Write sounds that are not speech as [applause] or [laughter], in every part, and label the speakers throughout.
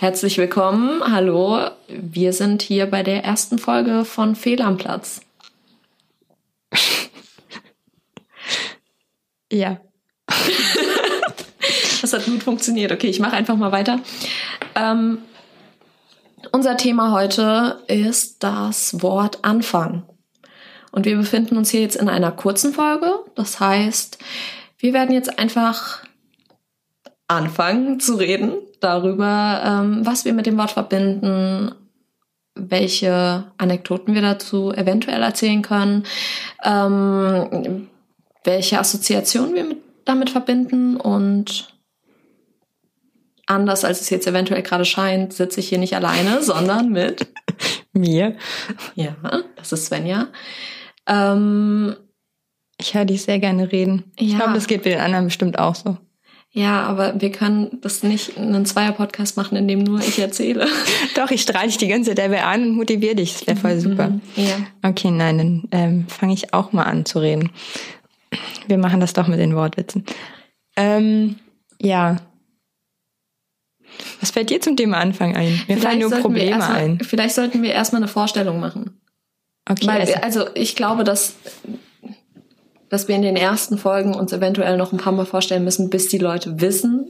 Speaker 1: Herzlich willkommen. Hallo. Wir sind hier bei der ersten Folge von Fehl am Platz.
Speaker 2: Ja. [laughs]
Speaker 1: Das hat gut funktioniert. Okay, ich mache einfach mal weiter. Ähm, unser Thema heute ist das Wort Anfang. Und wir befinden uns hier jetzt in einer kurzen Folge. Das heißt, wir werden jetzt einfach anfangen zu reden darüber, ähm, was wir mit dem Wort verbinden, welche Anekdoten wir dazu eventuell erzählen können, ähm, welche Assoziationen wir mit, damit verbinden und anders als es jetzt eventuell gerade scheint, sitze ich hier nicht alleine, [laughs] sondern mit [laughs]
Speaker 2: mir.
Speaker 1: Ja, das ist Svenja. Ähm,
Speaker 2: ich höre dich sehr gerne reden. Ich
Speaker 1: Ja.
Speaker 2: glaube, das geht bei den anderen bestimmt auch so.
Speaker 1: Ja, aber wir können das nicht in einen Zweier-Podcast machen, in dem nur ich erzähle. [laughs]
Speaker 2: Doch, ich strahle dich die ganze dabei an und motiviere dich. Das wäre voll super.
Speaker 1: Mhm, Ja.
Speaker 2: Okay, nein, dann ähm, fange ich auch mal an zu reden. Wir machen das doch mit den Wortwitzen. Ähm, ja. Was fällt dir zum Thema Anfang ein? Mir fallen nur Probleme
Speaker 1: erstmal-
Speaker 2: ein.
Speaker 1: Vielleicht sollten wir erstmal eine Vorstellung machen.
Speaker 2: Okay,
Speaker 1: Weil,
Speaker 2: also,
Speaker 1: also ich glaube, dass, dass wir in den ersten Folgen uns eventuell noch ein paar Mal vorstellen müssen, bis die Leute wissen,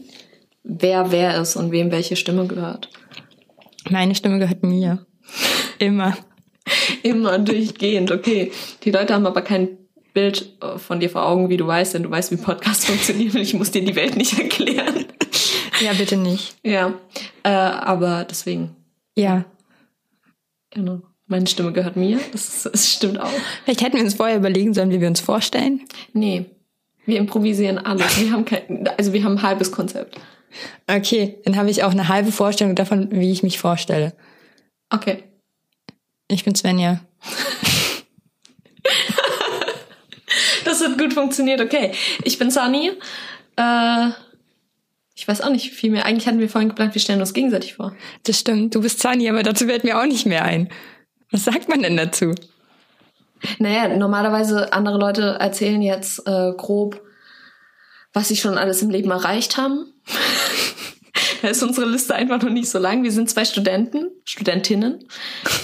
Speaker 1: wer wer ist und wem welche Stimme gehört.
Speaker 2: meine Stimme gehört mir. Immer.
Speaker 1: Immer durchgehend, okay. Die Leute haben aber kein Bild äh, von dir vor Augen, wie du weißt, denn du weißt, wie Podcasts [laughs] funktionieren und ich muss dir die Welt nicht erklären.
Speaker 2: Ja, bitte nicht.
Speaker 1: Ja, äh, aber deswegen,
Speaker 2: Ja.
Speaker 1: genau. Meine Stimme gehört mir, das, das stimmt auch.
Speaker 2: Vielleicht hätten wir uns vorher überlegen sollen, wie wir uns vorstellen.
Speaker 1: Nee, wir improvisieren alles. Wir haben kein, also wir haben ein halbes Konzept.
Speaker 2: Okay, dann habe ich auch eine halbe Vorstellung davon, wie ich mich vorstelle.
Speaker 1: Okay.
Speaker 2: Ich bin Svenja. [laughs]
Speaker 1: Das hat gut funktioniert, okay. Ich bin Sunny. Äh, ich weiß auch nicht viel mehr. Eigentlich hatten wir vorhin geplant, wir stellen uns gegenseitig vor.
Speaker 2: Das stimmt, du bist Zani, aber dazu fällt mir auch nicht mehr ein. Was sagt man denn dazu?
Speaker 1: Naja, normalerweise andere Leute erzählen jetzt äh, grob, was sie schon alles im Leben erreicht haben. [laughs] da ist unsere Liste einfach noch nicht so lang. Wir sind zwei Studenten, Studentinnen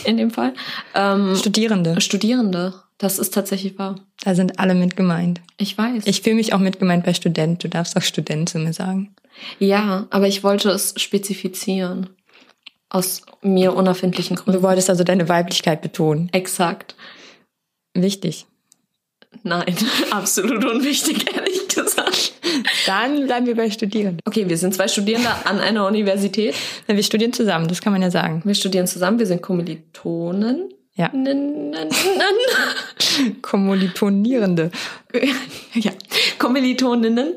Speaker 1: in dem Fall. Ähm,
Speaker 2: Studierende.
Speaker 1: Studierende. Das ist tatsächlich wahr.
Speaker 2: Da sind alle mit gemeint.
Speaker 1: Ich weiß.
Speaker 2: Ich fühle mich auch mit gemeint bei Student. Du darfst auch Student zu mir sagen.
Speaker 1: ja, aber ich wollte es spezifizieren. Aus mir unerfindlichen
Speaker 2: Du
Speaker 1: Gründen.
Speaker 2: wolltest also deine Weiblichkeit betonen.
Speaker 1: Exakt.
Speaker 2: Wichtig.
Speaker 1: Nein, [laughs] absolut unwichtig, ehrlich gesagt.
Speaker 2: Dann bleiben wir bei Studierenden.
Speaker 1: Okay, wir sind zwei Studierende an einer Universität.
Speaker 2: Wir studieren zusammen, das kann man ja sagen.
Speaker 1: Wir studieren zusammen, wir sind Kommilitonen.
Speaker 2: Ja. [laughs] Kommilitonierende.
Speaker 1: ja, Kommilitoninnen.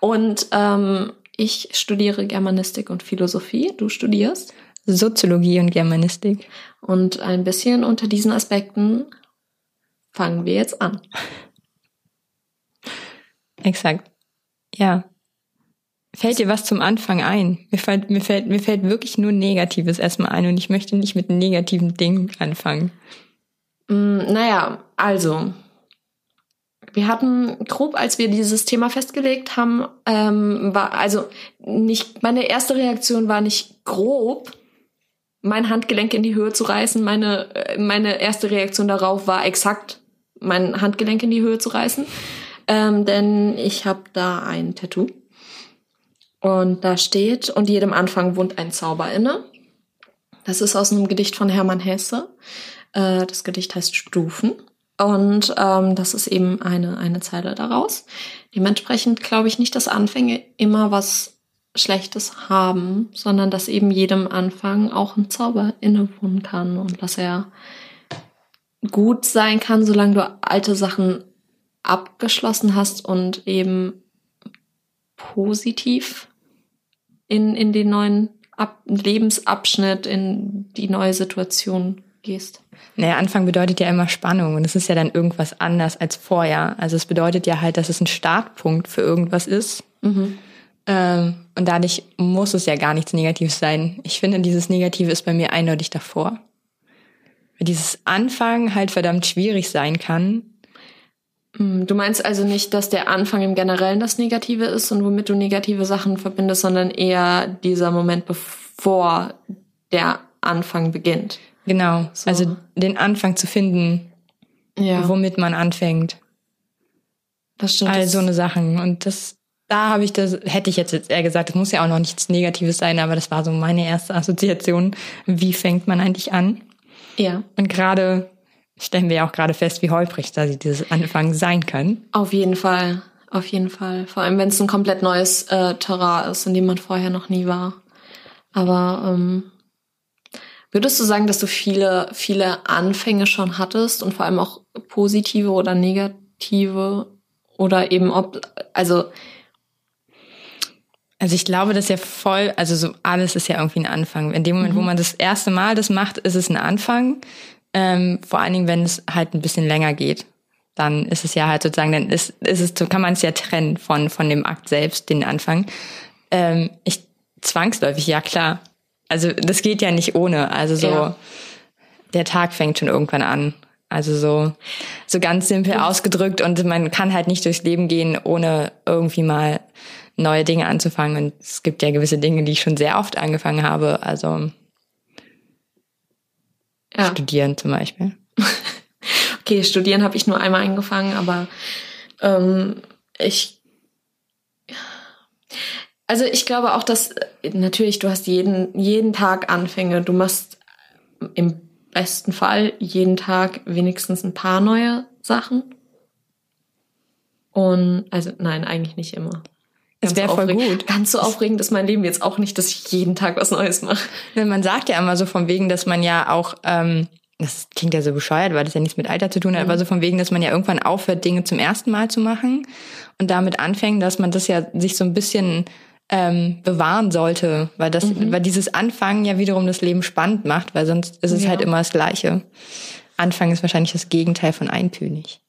Speaker 1: Und ähm, ich studiere Germanistik und Philosophie. Du studierst.
Speaker 2: Soziologie und Germanistik.
Speaker 1: Und ein bisschen unter diesen Aspekten fangen wir jetzt an.
Speaker 2: Exakt. Ja. Fällt dir was zum Anfang ein? Mir fällt, mir fällt, mir fällt wirklich nur Negatives erstmal ein und ich möchte nicht mit negativen Dingen anfangen.
Speaker 1: Mm, naja, also. Wir hatten grob, als wir dieses Thema festgelegt haben, ähm, war, also nicht, meine erste Reaktion war nicht grob, mein Handgelenk in die Höhe zu reißen. Meine, äh, meine erste Reaktion darauf war exakt, mein Handgelenk in die Höhe zu reißen. Ähm, denn ich habe da ein Tattoo. Und da steht, und jedem Anfang wohnt ein Zauber inne. Das ist aus einem Gedicht von Hermann Hesse. Äh, das Gedicht heißt Stufen. Und ähm, das ist eben eine, eine Zeile daraus. Dementsprechend glaube ich nicht, dass Anfänge immer was Schlechtes haben, sondern dass eben jedem Anfang auch ein Zauber innewohnen kann und dass er gut sein kann, solange du alte Sachen abgeschlossen hast und eben positiv in, in den neuen Ab Lebensabschnitt, in die neue Situation gehst.
Speaker 2: Naja, Anfang bedeutet ja immer Spannung und es ist ja dann irgendwas anders als vorher. Also es bedeutet ja halt, dass es ein Startpunkt für irgendwas ist.
Speaker 1: Mhm.
Speaker 2: Ähm, und dadurch muss es ja gar nichts Negatives sein. Ich finde, dieses Negative ist bei mir eindeutig davor. Weil dieses Anfangen halt verdammt schwierig sein kann.
Speaker 1: Hm, Du meinst also nicht, dass der Anfang im Generellen das Negative ist und womit du negative Sachen verbindest, sondern eher dieser Moment, bevor der Anfang beginnt.
Speaker 2: Genau.
Speaker 1: So.
Speaker 2: Also den Anfang zu finden,
Speaker 1: Ja,
Speaker 2: womit man anfängt.
Speaker 1: das stimmt.
Speaker 2: All so eine Sachen. Und das, da habe ich das, hätte ich jetzt eher gesagt, das muss ja auch noch nichts Negatives sein, aber das war so meine erste Assoziation. Wie fängt man eigentlich an?
Speaker 1: ja,
Speaker 2: Und gerade stellen wir ja auch gerade fest, wie holprig da dieses Anfang sein kann.
Speaker 1: auf jeden Fall. Auf jeden Fall. Vor allem, wenn es ein komplett neues äh, Terrain ist, in dem man vorher noch nie war. Aber ähm, würdest du sagen, dass du viele, viele Anfänge schon hattest und vor allem auch positive oder negative oder eben ob, also
Speaker 2: Also ich glaube, das ist ja voll, also so alles ist ja irgendwie ein Anfang. In dem Moment, wo man das erste Mal das macht, ist es ein Anfang. Ähm, vor allen Dingen, wenn es halt ein bisschen länger geht, dann ist es ja halt sozusagen, dann ist, ist es, kann man es ja trennen von von dem Akt selbst, den Anfang. Ähm, ich zwangsläufig, ja klar. Also das geht ja nicht ohne. Also so
Speaker 1: Ja.
Speaker 2: der Tag fängt schon irgendwann an. Also so so ganz simpel ausgedrückt und man kann halt nicht durchs Leben gehen, ohne irgendwie mal neue Dinge anzufangen. Und es gibt ja gewisse Dinge, die ich schon sehr oft angefangen habe. Also
Speaker 1: ja.
Speaker 2: studieren zum Beispiel. [laughs]
Speaker 1: Okay, studieren habe ich nur einmal angefangen, aber ähm, ich. Also ich glaube auch, dass äh, natürlich du hast jeden jeden Tag Anfänge. Du machst im besten Fall jeden Tag wenigstens ein paar neue Sachen. Und also nein, eigentlich nicht immer.
Speaker 2: Es wäre voll gut.
Speaker 1: Ganz so aufregend ist mein Leben jetzt auch nicht, dass ich jeden Tag was Neues mache.
Speaker 2: Man sagt ja immer so von wegen, dass man ja auch, ähm, das klingt ja so bescheuert, weil das ja nichts mit Alter zu tun hat, aber so von wegen, dass man ja irgendwann aufhört, Dinge zum ersten Mal zu machen und damit anfängt, dass man das ja sich so ein bisschen ähm, bewahren sollte, weil das, weil dieses Anfangen ja wiederum das Leben spannend macht, weil sonst ist es
Speaker 1: Ja.
Speaker 2: halt immer das Gleiche. Anfangen ist wahrscheinlich das Gegenteil von eintönig.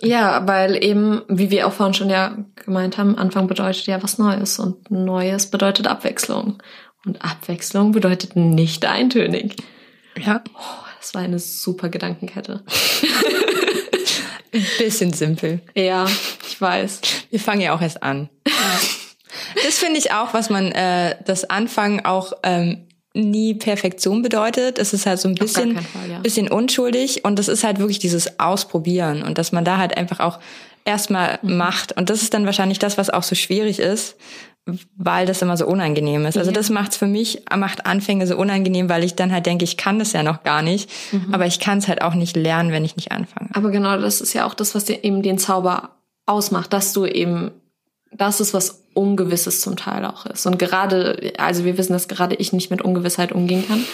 Speaker 1: Ja, weil eben, wie wir auch vorhin schon ja gemeint haben, Anfang bedeutet ja was Neues und Neues bedeutet Abwechslung. Und Abwechslung bedeutet nicht eintönig.
Speaker 2: Ja.
Speaker 1: Das war eine super Gedankenkette.
Speaker 2: Ein bisschen simpel.
Speaker 1: Ja, ich weiß.
Speaker 2: Wir fangen ja auch erst an. [laughs] Das finde ich auch, was man äh, das Anfangen auch ähm, nie Perfektion bedeutet. Es ist halt so ein bisschen,
Speaker 1: Fall, ja.
Speaker 2: bisschen unschuldig und das ist halt wirklich dieses Ausprobieren und dass man da halt einfach auch erstmal
Speaker 1: Mhm.
Speaker 2: macht. Und das ist dann wahrscheinlich das, was auch so schwierig ist, weil das immer so unangenehm ist. Also das macht's für mich, macht Anfänge so unangenehm, weil ich dann halt denke, ich kann das ja noch gar nicht,
Speaker 1: Mhm.
Speaker 2: aber ich kann es halt auch nicht lernen, wenn ich nicht anfange.
Speaker 1: Aber genau das ist ja auch das, was dir eben den Zauber ausmacht, dass du eben, das ist was Ungewisses zum Teil auch ist. Und gerade, also wir wissen, dass gerade ich nicht mit Ungewissheit umgehen kann.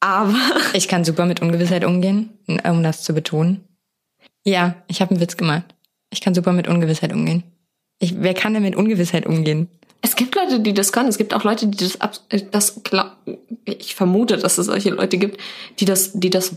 Speaker 1: Aber [laughs]
Speaker 2: Ich kann super mit Ungewissheit umgehen, um das zu betonen. Ja, ich habe einen Witz gemacht. Ich kann super mit Ungewissheit umgehen. Ich, wer kann denn mit Ungewissheit umgehen?
Speaker 1: Es gibt Leute, die das können. Es gibt auch Leute, die das, äh, das ich vermute, dass es solche Leute gibt, die das, die das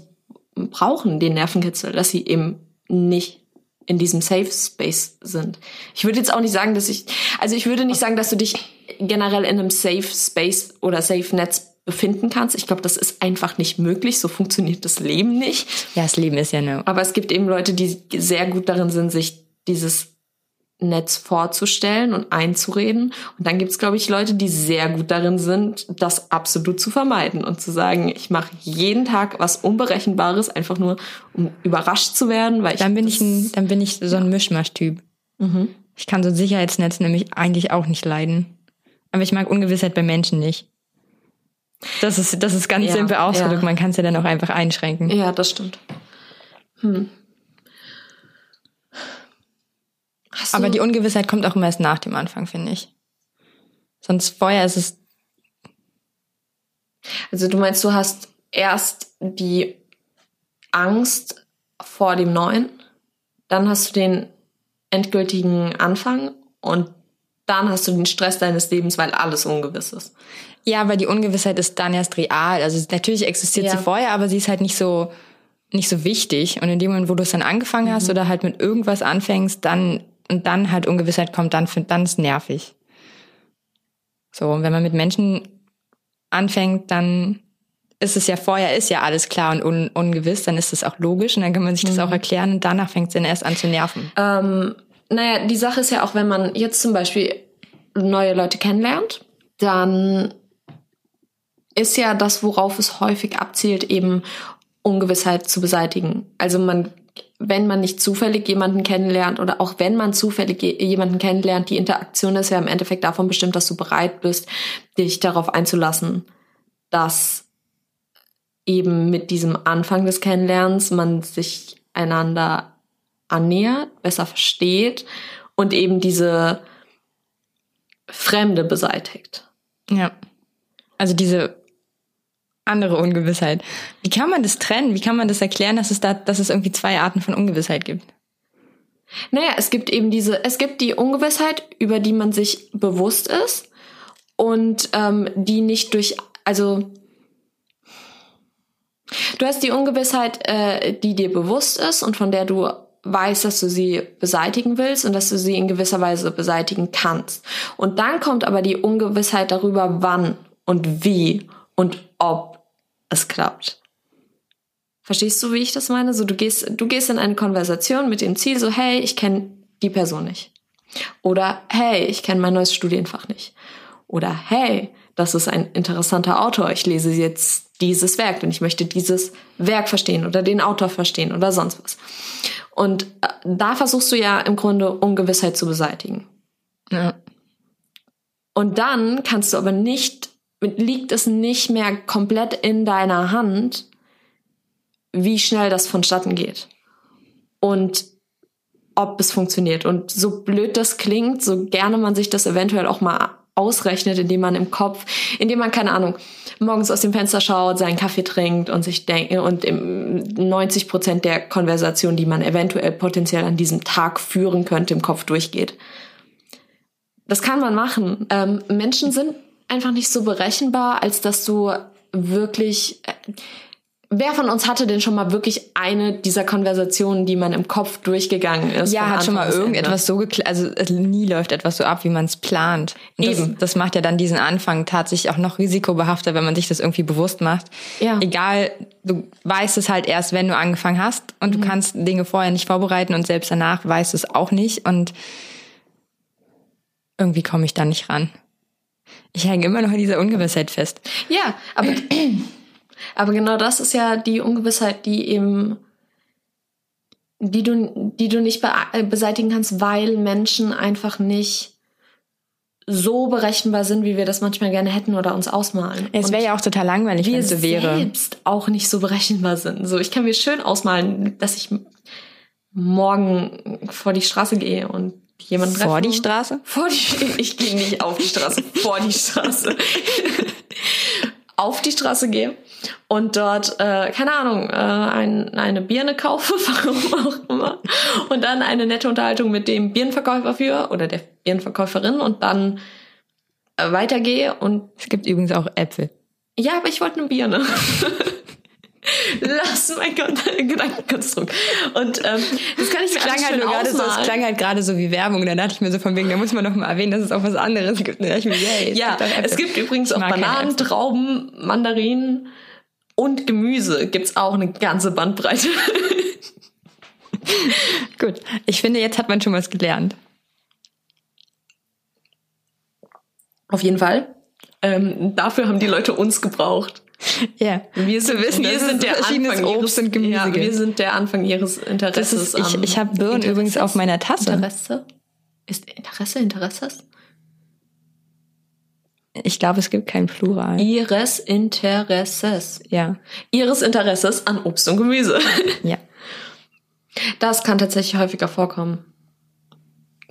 Speaker 1: brauchen, den Nervenkitzel, dass sie eben nicht in diesem Safe Space sind. Ich würde jetzt auch nicht sagen, dass ich, also ich würde nicht sagen, dass du dich generell in einem Safe Space oder Safe Netz befinden kannst. Ich glaube, das ist einfach nicht möglich. So funktioniert das Leben nicht.
Speaker 2: Ja, das Leben ist ja eine.
Speaker 1: Aber es gibt eben Leute, die sehr gut darin sind, sich dieses Netz vorzustellen und einzureden. Und dann gibt es, glaube ich, Leute, die sehr gut darin sind, das absolut zu vermeiden und zu sagen, ich mache jeden Tag was Unberechenbares, einfach nur, um überrascht zu werden, weil ich.
Speaker 2: Dann bin ich ein, dann bin ich so ein Mischmasch-Typ.
Speaker 1: Mhm.
Speaker 2: Ich kann so ein Sicherheitsnetz nämlich eigentlich auch nicht leiden. Aber ich mag Ungewissheit bei Menschen nicht. Das ist, das ist ganz
Speaker 1: Ja,
Speaker 2: simpel ausgedrückt.
Speaker 1: ja.
Speaker 2: Man kann es ja dann auch einfach einschränken.
Speaker 1: Ja, das stimmt. Hm. Hast
Speaker 2: Aber die Ungewissheit kommt auch immer erst nach dem Anfang, finde ich. Sonst vorher ist es
Speaker 1: Also du meinst, du hast erst die Angst vor dem Neuen, dann hast du den endgültigen Anfang und dann hast du den Stress deines Lebens, weil alles ungewiss ist.
Speaker 2: Ja, weil die Ungewissheit ist dann erst real. Also natürlich existiert
Speaker 1: Ja.
Speaker 2: sie vorher, aber sie ist halt nicht so nicht so wichtig. Und in dem Moment, wo du es dann angefangen
Speaker 1: Mhm.
Speaker 2: hast oder halt mit irgendwas anfängst, dann und dann halt Ungewissheit kommt, dann dann ist nervig. So, und wenn man mit Menschen anfängt, dann ist es ja vorher, ist ja alles klar und un ungewiss, dann ist das auch logisch und dann kann man sich das auch erklären und danach fängt es dann erst an zu nerven.
Speaker 1: Ähm, naja, die Sache ist ja auch, wenn man jetzt zum Beispiel neue Leute kennenlernt, dann ist ja das, worauf es häufig abzielt, eben Ungewissheit zu beseitigen. Also man, wenn man nicht zufällig jemanden kennenlernt oder auch wenn man zufällig jemanden kennenlernt, die Interaktion ist ja im Endeffekt davon bestimmt, dass du bereit bist, dich darauf einzulassen, dass eben mit diesem Anfang des Kennenlernens man sich einander annähert, besser versteht und eben diese Fremde beseitigt.
Speaker 2: Ja. Also diese andere Ungewissheit. Wie kann man das trennen? Wie kann man das erklären, dass es da, dass es irgendwie zwei Arten von Ungewissheit gibt?
Speaker 1: Naja, es gibt eben diese, es gibt die Ungewissheit, über die man sich bewusst ist und ähm, die nicht durch, also Du hast die Ungewissheit, äh, die dir bewusst ist und von der du weißt, dass du sie beseitigen willst und dass du sie in gewisser Weise beseitigen kannst. Und dann kommt aber die Ungewissheit darüber, wann und wie und ob es klappt. Verstehst du, wie ich das meine? So, du gehst, du gehst in eine Konversation mit dem Ziel, so, hey, ich kenne die Person nicht. Oder hey, ich kenne mein neues Studienfach nicht. Oder hey, das ist ein interessanter Autor, ich lese jetzt dieses Werk, denn ich möchte dieses Werk verstehen oder den Autor verstehen oder sonst was. Und äh, da versuchst du ja im Grunde Ungewissheit zu beseitigen.
Speaker 2: Ja.
Speaker 1: Und dann kannst du aber nicht, liegt es nicht mehr komplett in deiner Hand, wie schnell das vonstatten geht. Und ob es funktioniert. Und so blöd das klingt, so gerne man sich das eventuell auch mal ausrechnet, indem man im Kopf, indem man, keine Ahnung, morgens aus dem Fenster schaut, seinen Kaffee trinkt und sich denkt, und 90 Prozent der Konversation, die man eventuell potenziell an diesem Tag führen könnte, im Kopf durchgeht. Das kann man machen. Ähm, Menschen sind einfach nicht so berechenbar, als dass du wirklich, äh, Wer von uns hatte denn schon mal wirklich eine dieser Konversationen, die man im Kopf durchgegangen ist?
Speaker 2: Ja, hat schon mal irgendetwas so geklappt. Also nie läuft etwas so ab, wie man es plant. Eben. Das, das, macht ja dann diesen Anfang tatsächlich auch noch risikobehafter, wenn man sich das irgendwie bewusst macht.
Speaker 1: Ja.
Speaker 2: Egal, du weißt es halt erst, wenn du angefangen hast und du mhm. kannst Dinge vorher nicht vorbereiten und selbst danach weißt du es auch nicht und irgendwie komme ich da nicht ran. Ich hänge immer noch in dieser Ungewissheit fest.
Speaker 1: Ja, aber [clears throat] Aber genau das ist ja die Ungewissheit, die eben, die du, die du nicht äh, beseitigen kannst, weil Menschen einfach nicht so berechenbar sind, wie wir das manchmal gerne hätten oder uns ausmalen.
Speaker 2: Es wäre ja auch total langweilig, wenn
Speaker 1: es
Speaker 2: so wäre.
Speaker 1: Wir selbst auch nicht so berechenbar sind. So, ich kann mir schön ausmalen, dass ich morgen vor die Straße gehe und jemanden
Speaker 2: treffe. Vor die Straße?
Speaker 1: Vor die, [laughs] ich gehe nicht auf die Straße, [laughs] vor die Straße. auf die Straße gehe und dort, äh, keine Ahnung, äh, ein, eine Birne kaufe, [laughs] warum auch immer, und dann eine nette Unterhaltung mit dem Birnenverkäufer führe oder der Birnenverkäuferin und dann äh, weitergehe und...
Speaker 2: Es gibt übrigens auch Äpfel.
Speaker 1: Ja, aber ich wollte eine Birne. Lass mein [laughs] Gedankenkonstrukt. Und ähm, das kann ich mir
Speaker 2: klang halt gerade so, Es klang halt gerade so wie Werbung. Da dachte ich mir so von wegen, da muss man noch mal erwähnen, dass es auch was anderes gibt. Mir,
Speaker 1: yay, es ja, gibt es gibt übrigens auch Bananen, Trauben, Mandarinen und Gemüse. Gibt's auch eine ganze Bandbreite. [laughs]
Speaker 2: Gut, ich finde, jetzt hat man schon was gelernt.
Speaker 1: Auf jeden Fall. Ähm, dafür haben die Leute uns gebraucht. [laughs]
Speaker 2: Ja,
Speaker 1: wir sind, wissen, wir sind der Anfang
Speaker 2: Obst und Gemüse. Ja,
Speaker 1: wir sind der Anfang ihres Interesses.
Speaker 2: Ist, ich ich habe Birnen übrigens auf meiner Tasse.
Speaker 1: Interesse? Ist Interesse Interesses?
Speaker 2: Ich glaube, es gibt kein Plural.
Speaker 1: Ihres Interesses.
Speaker 2: Ja.
Speaker 1: Ihres Interesses an Obst und Gemüse. [laughs]
Speaker 2: Ja.
Speaker 1: Das kann tatsächlich häufiger vorkommen.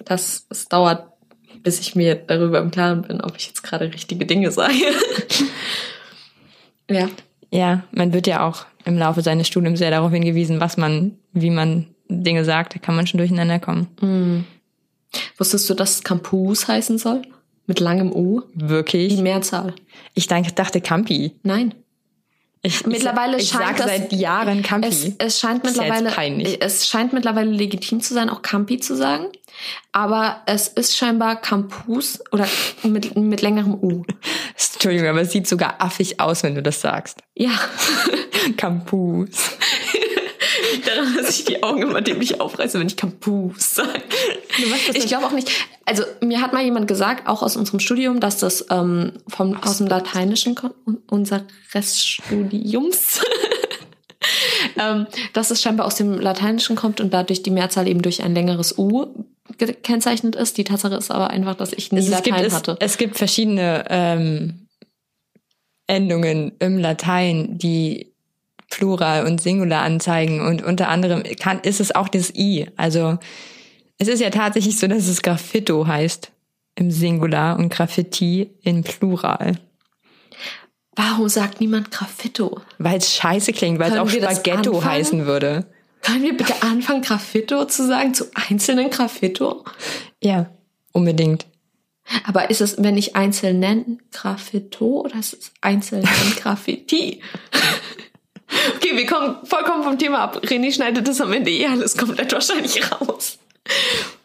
Speaker 1: Das, es dauert, bis ich mir darüber im Klaren bin, ob ich jetzt gerade richtige Dinge sage. [laughs] Ja.
Speaker 2: Ja, man wird ja auch im Laufe seines Studiums sehr darauf hingewiesen, was man, wie man Dinge sagt, da kann man schon durcheinander kommen.
Speaker 1: Mhm. Wusstest du, dass Campus heißen soll? Mit langem U?
Speaker 2: Wirklich?
Speaker 1: Die Mehrzahl.
Speaker 2: Ich dachte Campi.
Speaker 1: Nein.
Speaker 2: Ich,
Speaker 1: mittlerweile
Speaker 2: ich, ich
Speaker 1: scheint das,
Speaker 2: seit Jahren Campi.
Speaker 1: Es, es scheint
Speaker 2: ja
Speaker 1: mittlerweile,
Speaker 2: peinlich.
Speaker 1: es scheint mittlerweile legitim zu sein, auch Campi zu sagen. Aber es ist scheinbar Campus oder mit, mit längerem U. [laughs]
Speaker 2: Entschuldigung, aber es sieht sogar affig aus, wenn du das sagst.
Speaker 1: Ja. [laughs]
Speaker 2: Campus. [laughs]
Speaker 1: Daran, dass ich die Augen immer dämlich aufreiße, wenn ich Campus sage. Ich glaube auch nicht. Also mir hat mal jemand gesagt, auch aus unserem Studium, dass das ähm, vom aus dem Lateinischen kommt, un- unseres Studiums, [laughs] ähm, dass es scheinbar aus dem Lateinischen kommt und dadurch die Mehrzahl eben durch ein längeres U gekennzeichnet ist. Die Tatsache ist aber einfach, dass ich nie
Speaker 2: es, gibt,
Speaker 1: Latein
Speaker 2: es,
Speaker 1: hatte.
Speaker 2: es gibt verschiedene ähm, Endungen im Latein, die Plural und Singular anzeigen und unter anderem kann, ist es auch das I. Also es ist ja tatsächlich so, dass es Graffito heißt im Singular und Graffiti in Plural.
Speaker 1: Warum sagt niemand Graffito?
Speaker 2: Weil es scheiße klingt, weil es auch Spaghetto heißen würde.
Speaker 1: Können wir bitte anfangen, Graffito zu sagen, zu einzelnen Graffito?
Speaker 2: Ja, unbedingt.
Speaker 1: Aber ist es, wenn ich einzeln nenne, Graffito oder ist es einzeln Graffiti? [laughs] okay, wir kommen vollkommen vom Thema ab. René schneidet das am Ende eh alles komplett wahrscheinlich raus.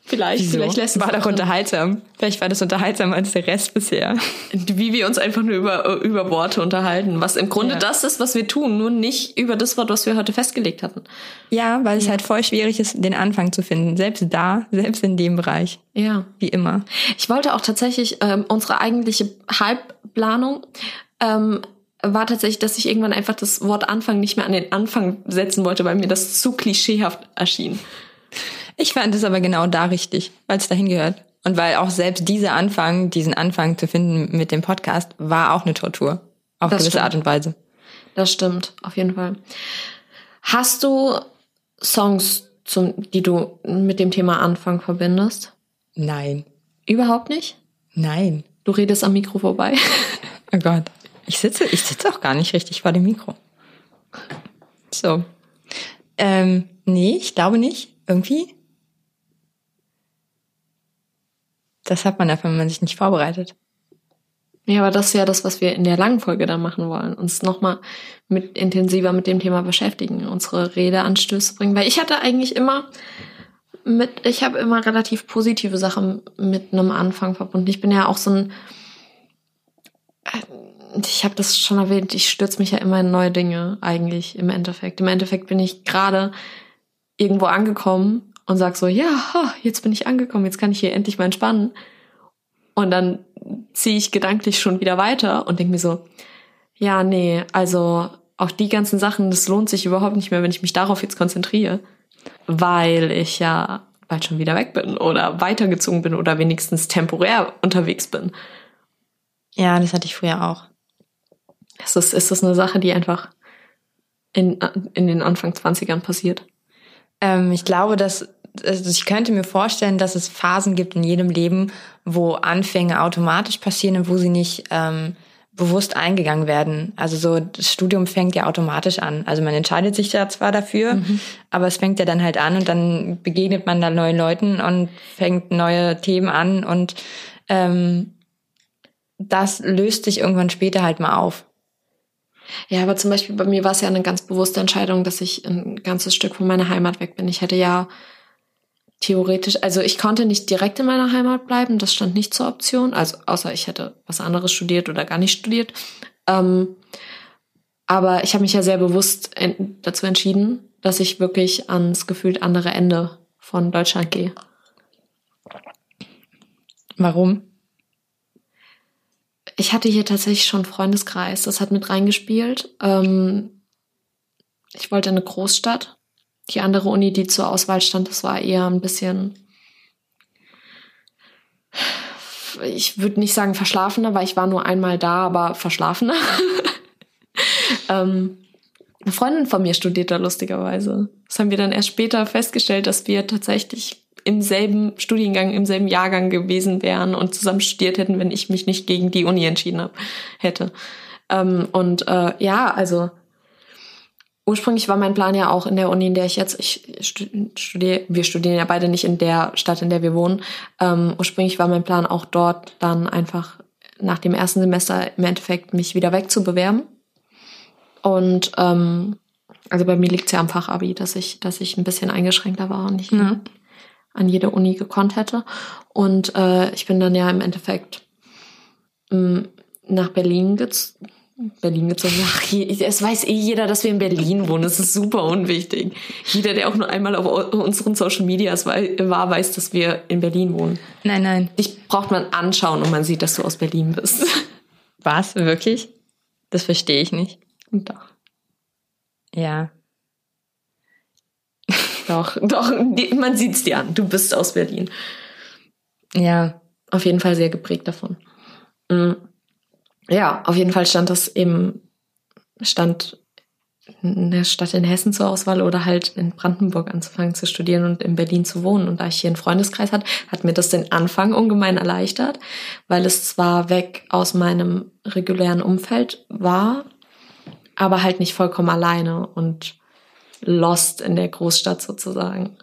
Speaker 1: Vielleicht,
Speaker 2: Wieso?
Speaker 1: vielleicht lässt
Speaker 2: war doch unterhaltsam. Vielleicht war das unterhaltsamer als der Rest bisher.
Speaker 1: Wie wir uns einfach nur über, über Worte unterhalten. Was im Grunde
Speaker 2: Ja.
Speaker 1: das ist, was wir tun, nur nicht über das Wort, was wir heute festgelegt hatten.
Speaker 2: Ja, weil es halt voll schwierig ist, den Anfang zu finden. Selbst da, selbst in dem Bereich.
Speaker 1: Ja.
Speaker 2: Wie immer.
Speaker 1: Ich wollte auch tatsächlich ähm, unsere eigentliche Halbplanung ähm, war tatsächlich, dass ich irgendwann einfach das Wort Anfang nicht mehr an den Anfang setzen wollte, weil mir das zu klischeehaft erschien.
Speaker 2: Ich fand es aber genau da richtig, weil es dahin gehört. Und weil auch selbst dieser Anfang, diesen Anfang zu finden mit dem Podcast, war auch eine Tortur. Auf
Speaker 1: Das
Speaker 2: gewisse
Speaker 1: stimmt.
Speaker 2: Art und Weise.
Speaker 1: Das stimmt, auf jeden Fall. Hast du Songs, zum, die du mit dem Thema Anfang verbindest?
Speaker 2: Nein.
Speaker 1: Überhaupt nicht?
Speaker 2: Nein.
Speaker 1: Du redest am Mikro vorbei.
Speaker 2: Oh Gott. Ich sitze, ich sitze auch gar nicht richtig vor dem Mikro. So. Ähm, nee, ich glaube nicht. Irgendwie. Das hat man ja, wenn man sich nicht vorbereitet.
Speaker 1: Ja, aber das ist ja das, was wir in der langen Folge dann machen wollen. Uns nochmal mit intensiver mit dem Thema beschäftigen, unsere Redeanstöße bringen. Weil ich hatte eigentlich immer mit, ich habe immer relativ positive Sachen mit einem Anfang verbunden. Ich bin ja auch so ein, ich habe das schon erwähnt, ich stürze mich ja immer in neue Dinge eigentlich im Endeffekt. Im Endeffekt bin ich gerade irgendwo angekommen und sag so, ja, jetzt bin ich angekommen, jetzt kann ich hier endlich mal entspannen. Und dann ziehe ich gedanklich schon wieder weiter und denke mir so, ja, nee, also auch die ganzen Sachen, das lohnt sich überhaupt nicht mehr, wenn ich mich darauf jetzt konzentriere, weil ich ja bald schon wieder weg bin oder weitergezogen bin oder wenigstens temporär unterwegs bin.
Speaker 2: Ja, das hatte ich früher auch.
Speaker 1: Es ist, ist das eine Sache, die einfach in, in den Anfang 20ern passiert.
Speaker 2: Ähm, ich glaube, dass also ich könnte mir vorstellen, dass es Phasen gibt in jedem Leben, wo Anfänge automatisch passieren und wo sie nicht ähm, bewusst eingegangen werden. Also so das Studium fängt ja automatisch an. Also man entscheidet sich da zwar dafür, aber es fängt ja dann halt an und dann begegnet man da neuen Leuten und fängt neue Themen an und ähm, das löst sich irgendwann später halt mal auf.
Speaker 1: Ja, aber zum Beispiel bei mir war es ja eine ganz bewusste Entscheidung, dass ich ein ganzes Stück von meiner Heimat weg bin. Ich hätte ja theoretisch, also ich konnte nicht direkt in meiner Heimat bleiben, das stand nicht zur Option, also außer ich hätte was anderes studiert oder gar nicht studiert. Ähm, aber ich habe mich ja sehr bewusst en dazu entschieden, dass ich wirklich ans gefühlt andere Ende von Deutschland gehe.
Speaker 2: Warum?
Speaker 1: Ich hatte hier tatsächlich schon Freundeskreis, das hat mit reingespielt. Ähm, ich wollte in eine Großstadt. Die andere Uni, die zur Auswahl stand, das war eher ein bisschen, ich würde nicht sagen verschlafener, weil ich war nur einmal da, aber verschlafener. [laughs] ähm, eine Freundin von mir studiert da lustigerweise. Das haben wir dann erst später festgestellt, dass wir tatsächlich im selben Studiengang, im selben Jahrgang gewesen wären und zusammen studiert hätten, wenn ich mich nicht gegen die Uni entschieden hab, hätte. Ähm, und äh, ja, also ursprünglich war mein Plan ja auch in der Uni, in der ich jetzt, ich studiere, wir studieren ja beide nicht in der Stadt, in der wir wohnen. Ähm, ursprünglich war mein Plan auch dort dann einfach nach dem ersten Semester im Endeffekt mich wieder wegzubewerben Und ähm, also bei mir liegt es ja am Fachabi, dass ich, dass ich ein bisschen eingeschränkter war und nicht
Speaker 2: Ja.
Speaker 1: An jede Uni gekonnt hätte. Und äh, ich bin dann ja im Endeffekt mh, nach Berlin gezogen. Berlin gezogen. Ach, es weiß eh jeder, dass wir in Berlin wohnen. Das ist super unwichtig. Jeder, der auch nur einmal auf unseren Social Medias war, weiß, dass wir in Berlin wohnen.
Speaker 2: Nein, nein.
Speaker 1: Dich braucht man anschauen und man sieht, dass du aus Berlin bist.
Speaker 2: Was? Wirklich? Das verstehe ich nicht.
Speaker 1: Doch.
Speaker 2: Ja.
Speaker 1: Doch, doch, man sieht's dir an. Du bist aus Berlin.
Speaker 2: Ja.
Speaker 1: Auf jeden Fall sehr geprägt davon. Mm. Ja, auf jeden Fall stand das eben, stand eine Stadt in Hessen zur Auswahl oder halt in Brandenburg anzufangen zu studieren und in Berlin zu wohnen. Und da ich hier einen Freundeskreis hatte, hat mir das den Anfang ungemein erleichtert, weil es zwar weg aus meinem regulären Umfeld war, aber halt nicht vollkommen alleine und lost in der Großstadt sozusagen.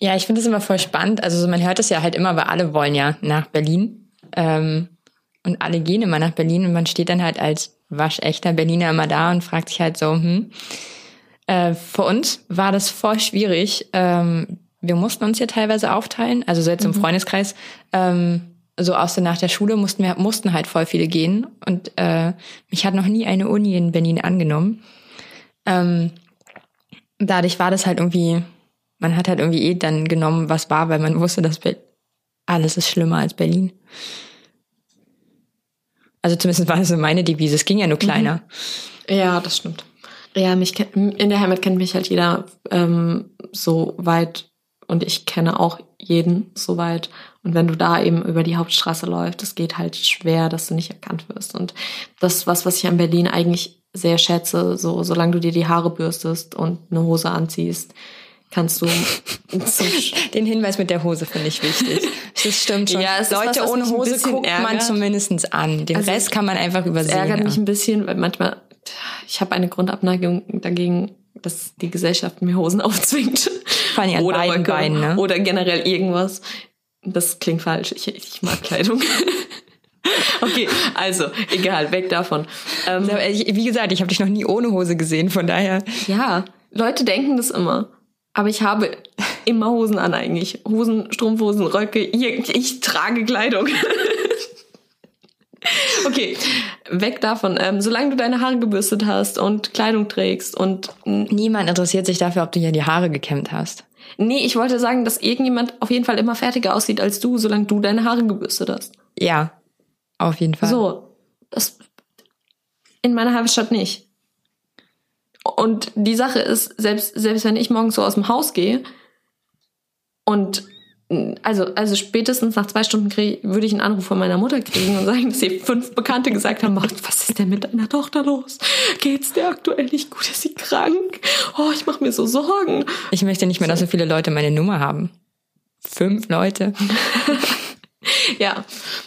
Speaker 2: Ja, ich finde es immer voll spannend. Also so, man hört es ja halt immer, weil alle wollen ja nach Berlin. Ähm, und alle gehen immer nach Berlin und man steht dann halt als waschechter Berliner immer da und fragt sich halt so, hm. Äh, für uns war das voll schwierig. Ähm, wir mussten uns ja teilweise aufteilen, also so jetzt im Freundeskreis. Ähm, so aus der nach der Schule mussten wir mussten halt voll viele gehen und äh, mich hat noch nie eine Uni in Berlin angenommen. Ähm, dadurch war das halt irgendwie, man hat halt irgendwie eh dann genommen, was war, weil man wusste, dass Be alles ist schlimmer als Berlin. Also zumindest war das so meine Devise. Es ging ja nur kleiner.
Speaker 1: Ja, das stimmt. Ja, mich in der Heimat kennt mich halt jeder ähm, so weit und ich kenne auch jeden so weit. Und wenn du da eben über die Hauptstraße läufst, es geht halt schwer, dass du nicht erkannt wirst. Und das was, was ich an Berlin eigentlich sehr schätze. So, solange du dir die Haare bürstest und eine Hose anziehst, kannst du [laughs]
Speaker 2: Den Hinweis mit der Hose finde ich wichtig. Das stimmt schon.
Speaker 1: Ja,
Speaker 2: Leute
Speaker 1: was,
Speaker 2: ohne Hose guckt man
Speaker 1: ärgert.
Speaker 2: zumindest an. Den
Speaker 1: Also
Speaker 2: Rest kann man einfach
Speaker 1: Das
Speaker 2: übersehen.
Speaker 1: ärgert
Speaker 2: ja.
Speaker 1: mich ein bisschen, weil manchmal, ich habe eine Grundabneigung dagegen, dass die Gesellschaft mir Hosen [laughs] aufzwingt.
Speaker 2: Vor allem an beiden
Speaker 1: Röcke
Speaker 2: Beinen, ne?
Speaker 1: Oder generell irgendwas. Das klingt falsch. Ich, ich mag Kleidung. [laughs] [laughs] okay, also, egal, weg davon. Ähm,
Speaker 2: Wie gesagt, ich habe dich noch nie ohne Hose gesehen, von daher.
Speaker 1: ja, Leute denken das immer. Aber ich habe immer Hosen an eigentlich. Hosen, Strumpfhosen, Röcke. Ich, ich trage Kleidung. [laughs] okay, weg davon. Ähm, solange du deine Haare gebürstet hast und Kleidung trägst und
Speaker 2: Niemand interessiert sich dafür, ob du hier die Haare gekämmt hast.
Speaker 1: nee, ich wollte sagen, dass irgendjemand auf jeden Fall immer fertiger aussieht als du, solange du deine Haare gebürstet hast.
Speaker 2: Ja, auf jeden Fall.
Speaker 1: So, das in meiner Heimatstadt nicht. Und die Sache ist, selbst, selbst wenn ich morgens so aus dem Haus gehe und also, also spätestens nach zwei Stunden krieg, würde ich einen Anruf von meiner Mutter kriegen und sagen, dass ihr fünf Bekannte gesagt haben, "Macht, was ist denn mit deiner Tochter los? Geht's der aktuell nicht gut? Ist sie krank? Oh, ich mache mir so Sorgen.
Speaker 2: Ich möchte nicht mehr, dass so viele Leute meine Nummer haben. Fünf Leute. [laughs] [laughs]
Speaker 1: Ja,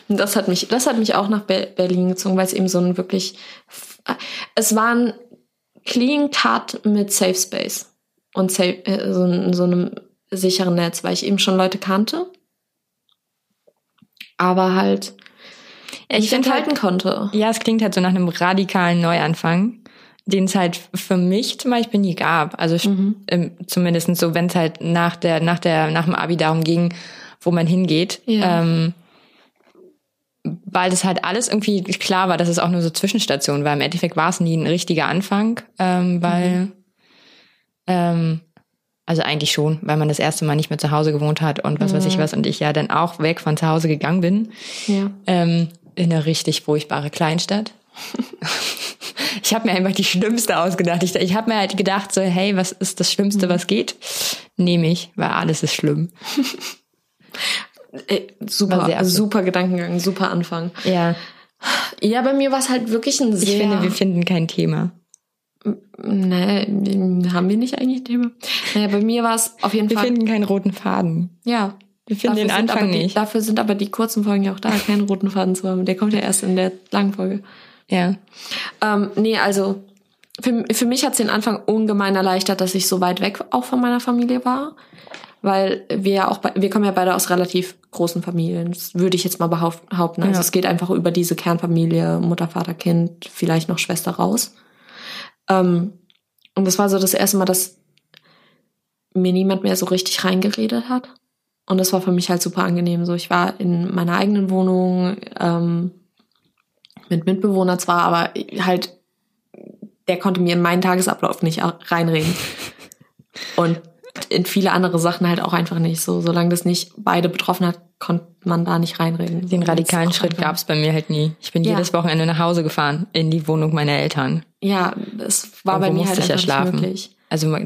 Speaker 1: und das hat mich, das hat mich auch nach Be Berlin gezogen, weil es eben so ein wirklich, es war ein Clean Cut mit Safe Space und safe, äh, so, so einem sicheren Netz, weil ich eben schon Leute kannte, aber halt
Speaker 2: Ja,
Speaker 1: nicht
Speaker 2: find
Speaker 1: enthalten konnte.
Speaker 2: Ja, es klingt halt so nach einem radikalen Neuanfang, den es halt für mich zum Beispiel nie gab. Also ähm, zumindest so, wenn es halt nach der, nach der, nach dem Abi darum ging, wo man hingeht.
Speaker 1: Ja.
Speaker 2: Ähm, weil das halt alles irgendwie klar war, dass es auch nur so Zwischenstationen war. Im Endeffekt war es nie ein richtiger Anfang, ähm, weil ähm, also eigentlich schon, weil man das erste Mal nicht mehr zu Hause gewohnt hat und was weiß ich was und ich ja dann auch weg von zu Hause gegangen bin
Speaker 1: Ja.
Speaker 2: ähm, in eine richtig furchtbare Kleinstadt. [laughs] ich habe mir einfach die Schlimmste ausgedacht. Ich, ich habe mir halt gedacht, so, hey, was ist das Schlimmste, was geht? Nehme ich, weil alles ist schlimm. [laughs] War
Speaker 1: super, super Gedankengang, super Anfang.
Speaker 2: Ja,
Speaker 1: Ja, bei mir war es halt wirklich ein sehr.
Speaker 2: ich finde, wir finden kein Thema.
Speaker 1: Nee, haben wir nicht eigentlich Thema? Naja, bei mir war es auf jeden
Speaker 2: Wir
Speaker 1: Fall.
Speaker 2: finden keinen roten Faden.
Speaker 1: ja.
Speaker 2: Wir finden den Anfang
Speaker 1: die,
Speaker 2: nicht.
Speaker 1: Dafür sind aber die kurzen Folgen ja auch da, keinen roten Faden zu haben. Der kommt ja erst in der langen Folge.
Speaker 2: Ja.
Speaker 1: Ähm, nee, also für, für mich hat es den Anfang ungemein erleichtert, dass ich so weit weg auch von meiner Familie war. Weil wir ja auch, bei, wir kommen ja beide aus relativ großen Familien. Das würde ich jetzt mal behaupten. Also
Speaker 2: Ja.
Speaker 1: es geht einfach über diese Kernfamilie, Mutter, Vater, Kind, vielleicht noch Schwester raus. Ähm, und das war so das erste Mal, dass mir niemand mehr so richtig reingeredet hat. Und das war für mich halt super angenehm. So, ich war in meiner eigenen Wohnung ähm, mit Mitbewohner zwar, aber halt, der konnte mir in meinen Tagesablauf nicht reinreden. [laughs] Und in viele andere Sachen halt auch einfach nicht so. Solange das nicht beide betroffen hat, konnte man da nicht reinreden.
Speaker 2: Den radikalen Schritt
Speaker 1: einfach-
Speaker 2: gab es bei mir halt nie. Ich bin
Speaker 1: Ja.
Speaker 2: jedes Wochenende nach Hause gefahren, in die Wohnung meiner Eltern.
Speaker 1: Ja, es war bei
Speaker 2: Irgendwo
Speaker 1: mir halt
Speaker 2: ich ja
Speaker 1: einfach
Speaker 2: schlafen.
Speaker 1: nicht möglich.
Speaker 2: Also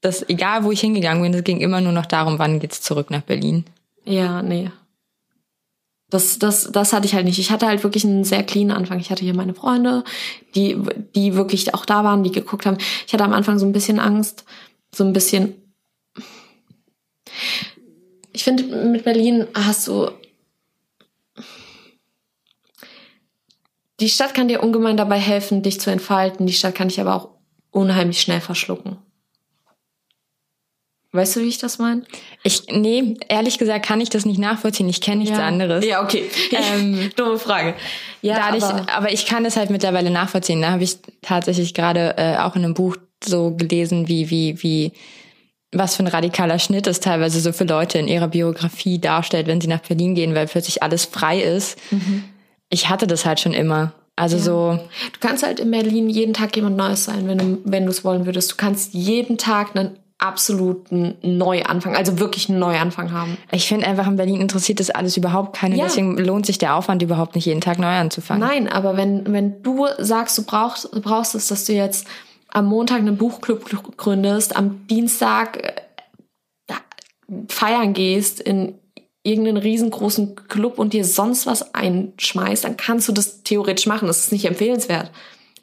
Speaker 2: das, egal wo ich hingegangen bin, es ging immer nur noch darum, wann geht's zurück nach Berlin.
Speaker 1: Ja, nee. Das, das, das hatte ich halt nicht. Ich hatte halt wirklich einen sehr cleanen Anfang. Ich hatte hier meine Freunde, die, die wirklich auch da waren, die geguckt haben. Ich hatte am Anfang so ein bisschen Angst, so ein bisschen. Ich finde, mit Berlin hast du. Die Stadt kann dir ungemein dabei helfen, dich zu entfalten. Die Stadt kann dich aber auch unheimlich schnell verschlucken. Weißt du, wie ich das meine?
Speaker 2: Ich, nee, ehrlich gesagt kann ich das nicht nachvollziehen. Ich kenne nichts anderes.
Speaker 1: Ja, okay. [laughs]
Speaker 2: Ähm,
Speaker 1: Dumme Frage. Ja,
Speaker 2: Dadurch,
Speaker 1: aber,
Speaker 2: aber, ich kann es halt mittlerweile nachvollziehen. Da habe ich tatsächlich gerade äh, auch in einem Buch so gelesen, wie, wie, wie, was für ein radikaler Schnitt es teilweise so für Leute in ihrer Biografie darstellt, wenn sie nach Berlin gehen, weil plötzlich alles frei ist. Ich hatte das halt schon immer. Also so,
Speaker 1: du kannst halt in Berlin jeden Tag jemand Neues sein, wenn du wenn du es wollen würdest. Du kannst jeden Tag einen absoluten Neuanfang, also wirklich einen Neuanfang haben.
Speaker 2: ich finde einfach in Berlin interessiert das alles überhaupt keine.
Speaker 1: Ja.
Speaker 2: Deswegen lohnt sich der Aufwand überhaupt nicht, jeden Tag neu anzufangen.
Speaker 1: Nein, aber wenn, wenn du sagst, du brauchst, du brauchst es, dass du jetzt am Montag einen Buchclub gründest, am Dienstag äh, feiern gehst in irgendeinen riesengroßen Club und dir sonst was einschmeißt, dann kannst du das theoretisch machen. Das ist nicht empfehlenswert.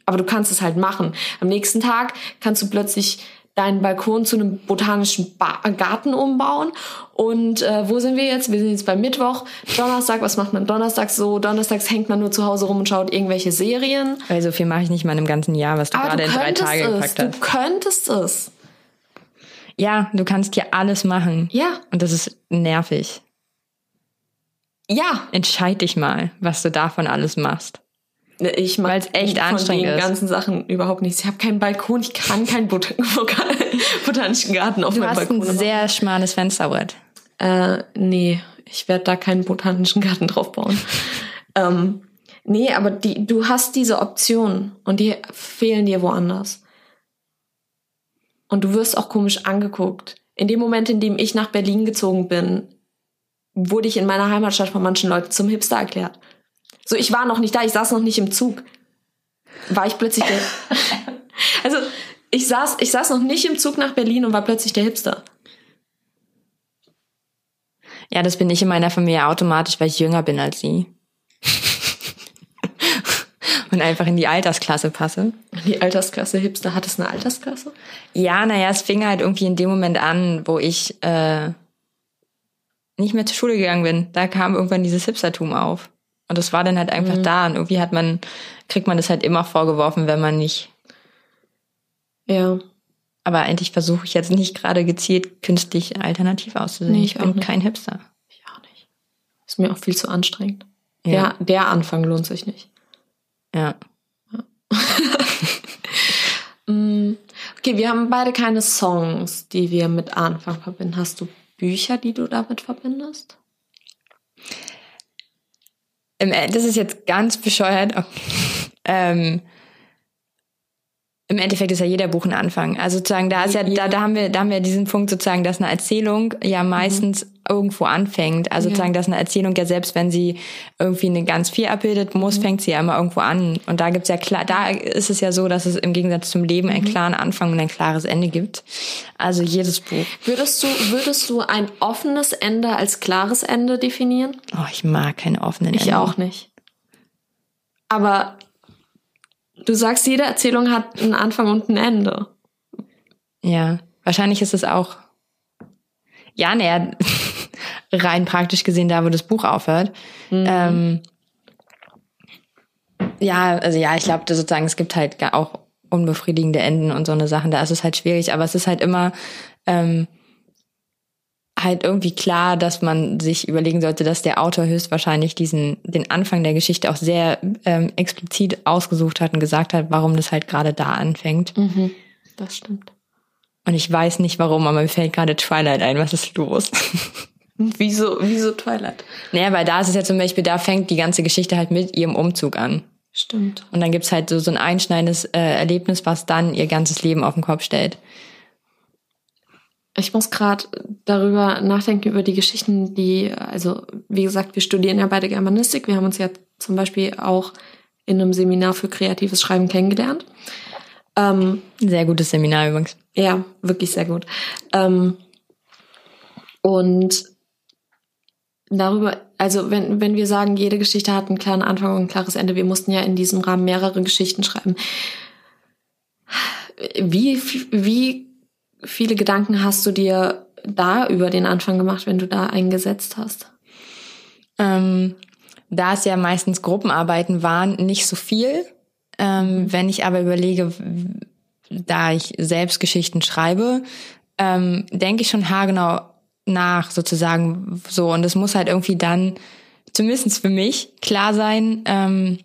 Speaker 1: Aber du kannst es halt machen. Am nächsten Tag kannst du plötzlich deinen Balkon zu einem botanischen ba Garten umbauen. Und äh, wo sind wir jetzt? Wir sind jetzt beim Mittwoch. Donnerstag, was macht man donnerstags so? Donnerstags hängt man nur zu Hause rum und schaut irgendwelche Serien.
Speaker 2: Weil so viel mache ich nicht mal einem ganzen Jahr, was du
Speaker 1: Aber
Speaker 2: gerade
Speaker 1: du
Speaker 2: in drei
Speaker 1: könntest
Speaker 2: Tage
Speaker 1: es.
Speaker 2: gepackt
Speaker 1: Du
Speaker 2: hast.
Speaker 1: könntest es.
Speaker 2: Ja, du kannst hier alles machen.
Speaker 1: Ja.
Speaker 2: Und das ist nervig.
Speaker 1: Ja.
Speaker 2: Entscheid dich mal, was du davon alles machst.
Speaker 1: Ich mag
Speaker 2: echt
Speaker 1: von
Speaker 2: anstrengend
Speaker 1: den
Speaker 2: ist.
Speaker 1: ganzen Sachen überhaupt nichts. Ich habe keinen Balkon, ich kann keinen Bot [laughs] botanischen Garten auf
Speaker 2: Du
Speaker 1: meinem
Speaker 2: hast
Speaker 1: Balkon
Speaker 2: ein
Speaker 1: machen.
Speaker 2: sehr schmales Fensterbrett.
Speaker 1: Äh, nee, ich werde da keinen botanischen Garten drauf bauen. ähm, nee, aber die, du hast diese Optionen und die fehlen dir woanders. Und du wirst auch komisch angeguckt. In dem Moment, in dem ich nach Berlin gezogen bin, wurde ich in meiner Heimatstadt von manchen Leuten zum Hipster erklärt. So, ich war noch nicht da, ich saß noch nicht im Zug. War ich plötzlich der. [laughs] also, ich saß, ich saß noch nicht im Zug nach Berlin und war plötzlich der Hipster.
Speaker 2: Ja, das bin ich in meiner Familie automatisch, weil ich jünger bin als sie. [laughs] Und einfach in die Altersklasse passe.
Speaker 1: Die Altersklasse Hipster, hat es eine Altersklasse?
Speaker 2: Ja, naja, es fing halt irgendwie in dem Moment an, wo ich äh, nicht mehr zur Schule gegangen bin. Da kam irgendwann dieses Hipstertum auf. Und das war dann halt einfach da. Und irgendwie hat man, kriegt man das halt immer vorgeworfen, wenn man nicht.
Speaker 1: Ja.
Speaker 2: Aber eigentlich versuche ich jetzt nicht gerade gezielt künstlich alternativ auszusehen.
Speaker 1: Nee,
Speaker 2: ich bin kein Hipster.
Speaker 1: Ich auch nicht. Ist mir auch viel zu anstrengend.
Speaker 2: Ja.
Speaker 1: Der, der Anfang lohnt sich nicht.
Speaker 2: Ja. [laughs]
Speaker 1: Mm, Okay, wir haben beide keine Songs, die wir mit Anfang verbinden. Hast du Bücher, die du damit verbindest?
Speaker 2: Im End- Das ist jetzt ganz bescheuert. Okay. Ähm, Im Endeffekt ist ja jeder Buch ein Anfang. Also sozusagen, da ist ja, da, da haben wir, da haben wir diesen Punkt sozusagen, dass eine Erzählung ja meistens irgendwo anfängt. Also
Speaker 1: Ja.
Speaker 2: sozusagen, dass eine Erzählung ja selbst, wenn sie irgendwie eine ganz viel abbildet muss, fängt sie ja immer irgendwo an. Und da gibt's ja klar, da ist es ja so, dass es im Gegensatz zum Leben einen klaren Anfang und ein klares Ende gibt. Also jedes Buch.
Speaker 1: Würdest du, würdest du ein offenes Ende als klares Ende definieren?
Speaker 2: Oh, ich mag keine offenen
Speaker 1: Ich
Speaker 2: Enden.
Speaker 1: auch nicht. Aber du sagst, jede Erzählung hat einen Anfang und ein Ende.
Speaker 2: Ja, wahrscheinlich ist es auch. Ja, naja, rein praktisch gesehen, da wo das Buch aufhört. Ähm, ja, also ja, ich glaube sozusagen, es gibt halt auch unbefriedigende Enden und so eine Sachen. Da ist es halt schwierig, aber es ist halt immer. Ähm, halt irgendwie klar, dass man sich überlegen sollte, dass der Autor höchstwahrscheinlich diesen den Anfang der Geschichte auch sehr ähm, explizit ausgesucht hat und gesagt hat, warum das halt gerade da anfängt.
Speaker 1: Mhm, das stimmt.
Speaker 2: Und ich weiß nicht warum, aber mir fällt gerade Twilight ein. Was ist los? [laughs]
Speaker 1: wieso, wieso Twilight?
Speaker 2: Naja, weil da ist es ja zum Beispiel, da fängt die ganze Geschichte halt mit ihrem Umzug an.
Speaker 1: Stimmt.
Speaker 2: Und dann gibt's halt so, so ein einschneidendes äh, Erlebnis, was dann ihr ganzes Leben auf den Kopf stellt.
Speaker 1: Ich muss gerade darüber nachdenken, über die Geschichten, die, also wie gesagt, wir studieren ja beide Germanistik. Wir haben uns ja zum Beispiel auch in einem Seminar für kreatives Schreiben kennengelernt.
Speaker 2: Ähm, sehr gutes Seminar übrigens.
Speaker 1: Ja, wirklich sehr gut. Ähm, und darüber, also wenn, wenn wir sagen, jede Geschichte hat einen klaren Anfang und ein klares Ende, wir mussten ja in diesem Rahmen mehrere Geschichten schreiben. Wie, wie viele Gedanken hast du dir da über den Anfang gemacht, wenn du da eingesetzt hast?
Speaker 2: Ähm, da es ja meistens Gruppenarbeiten waren, nicht so viel. Ähm, wenn ich aber überlege, da ich selbst Geschichten schreibe, ähm, denke ich schon haargenau nach, sozusagen so. Und es muss halt irgendwie dann, zumindest für mich, klar sein, ähm,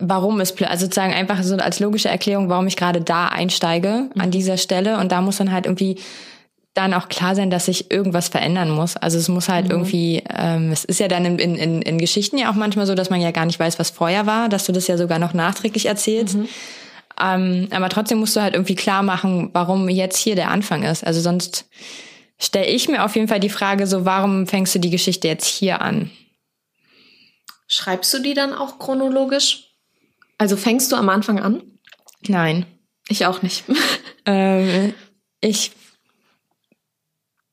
Speaker 2: warum es, also sozusagen einfach so als logische Erklärung, warum ich gerade da einsteige an mhm. dieser Stelle. Und da muss dann halt irgendwie dann auch klar sein, dass sich irgendwas verändern muss. Also es muss halt mhm. irgendwie, ähm, es ist ja dann in, in, in Geschichten ja auch manchmal so, dass man ja gar nicht weiß, was vorher war, dass du das ja sogar noch nachträglich erzählst. Mhm. Ähm, aber trotzdem musst du halt irgendwie klar machen, warum jetzt hier der Anfang ist. Also sonst stelle ich mir auf jeden Fall die Frage so, warum fängst du die Geschichte jetzt hier an?
Speaker 1: Schreibst du die dann auch chronologisch? Also fängst du am Anfang an?
Speaker 2: Nein.
Speaker 1: Ich auch nicht.
Speaker 2: ähm, ich